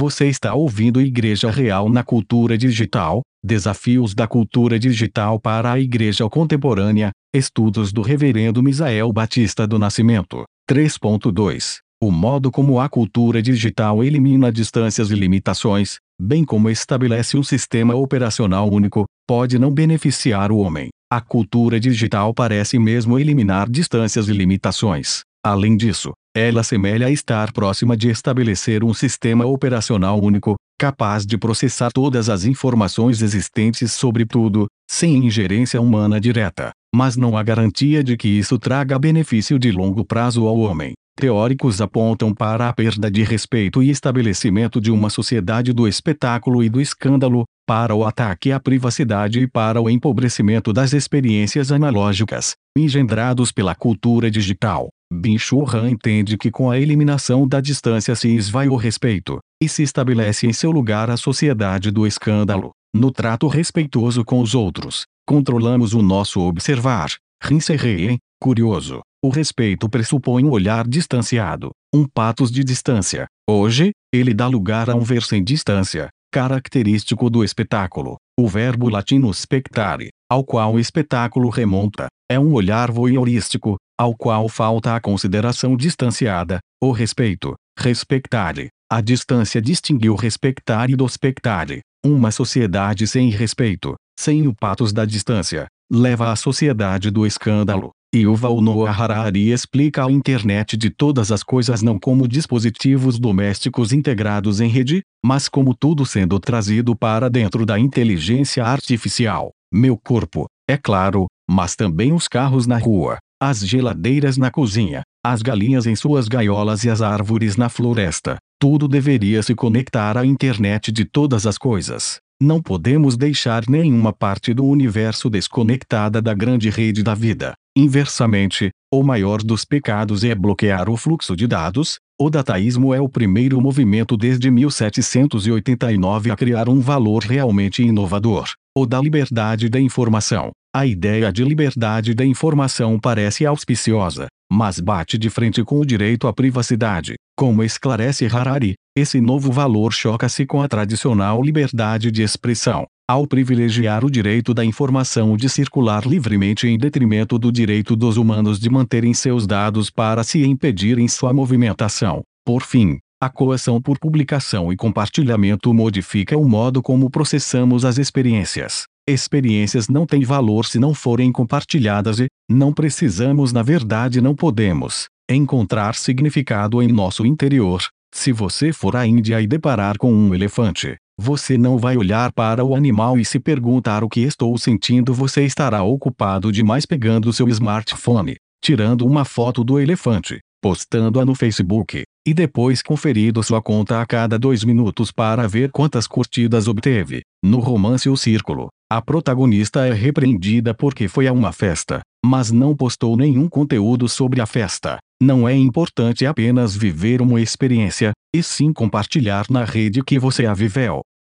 Você está ouvindo Igreja Real na Cultura Digital, Desafios da Cultura Digital para a Igreja Contemporânea, Estudos do Reverendo Misael Batista do Nascimento, 3.2. O modo como a cultura digital elimina distâncias e limitações, bem como estabelece um sistema operacional único, pode não beneficiar o homem. A cultura digital parece mesmo eliminar distâncias e limitações. Além disso, ela semelha estar próxima de estabelecer um sistema operacional único, capaz de processar todas as informações existentes sobre tudo, sem ingerência humana direta. Mas não há garantia de que isso traga benefício de longo prazo ao homem. Teóricos apontam para a perda de respeito e estabelecimento de uma sociedade do espetáculo e do escândalo, para o ataque à privacidade e para o empobrecimento das experiências analógicas, engendrados pela cultura digital. Bin Churran entende que com a eliminação da distância se esvai o respeito, e se estabelece em seu lugar a sociedade do escândalo. No trato respeitoso com os outros, controlamos o nosso observar. Rinserrei, curioso. O respeito pressupõe um olhar distanciado, um patos de distância. Hoje, ele dá lugar a um ver sem distância, característico do espetáculo. O verbo latino spectare, ao qual o espetáculo remonta, é um olhar voyeurístico, ao qual falta a consideração distanciada, o respeito, respectare. A distância distingue o respectare do spectare. Uma sociedade sem respeito, sem o patos da distância, leva à sociedade do escândalo. Yuval Noah Harari explica a internet de todas as coisas não como dispositivos domésticos integrados em rede, mas como tudo sendo trazido para dentro da inteligência artificial. Meu corpo, é claro, mas também os carros na rua, as geladeiras na cozinha, as galinhas em suas gaiolas e as árvores na floresta. Tudo deveria se conectar à internet de todas as coisas. Não podemos deixar nenhuma parte do universo desconectada da grande rede da vida. Inversamente, o maior dos pecados é bloquear o fluxo de dados. O dataísmo é o primeiro movimento desde 1789 a criar um valor realmente inovador, o da liberdade da informação. A ideia de liberdade da informação parece auspiciosa, mas bate de frente com o direito à privacidade. Como esclarece Harari, esse novo valor choca-se com a tradicional liberdade de expressão, ao privilegiar o direito da informação de circular livremente em detrimento do direito dos humanos de manterem seus dados para se impedirem sua movimentação. Por fim, a coação por publicação e compartilhamento modifica o modo como processamos as experiências. Experiências não têm valor se não forem compartilhadas e, não precisamos na verdade não podemos, encontrar significado em nosso interior. Se você for à Índia e deparar com um elefante, você não vai olhar para o animal e se perguntar o que estou sentindo. Você estará ocupado demais pegando seu smartphone, tirando uma foto do elefante, postando-a no Facebook, e depois conferindo sua conta a cada dois minutos para ver quantas curtidas obteve. No romance O Círculo, a protagonista é repreendida porque foi a uma festa, mas não postou nenhum conteúdo sobre a festa. Não é importante apenas viver uma experiência, e sim compartilhar na rede que você a viveu.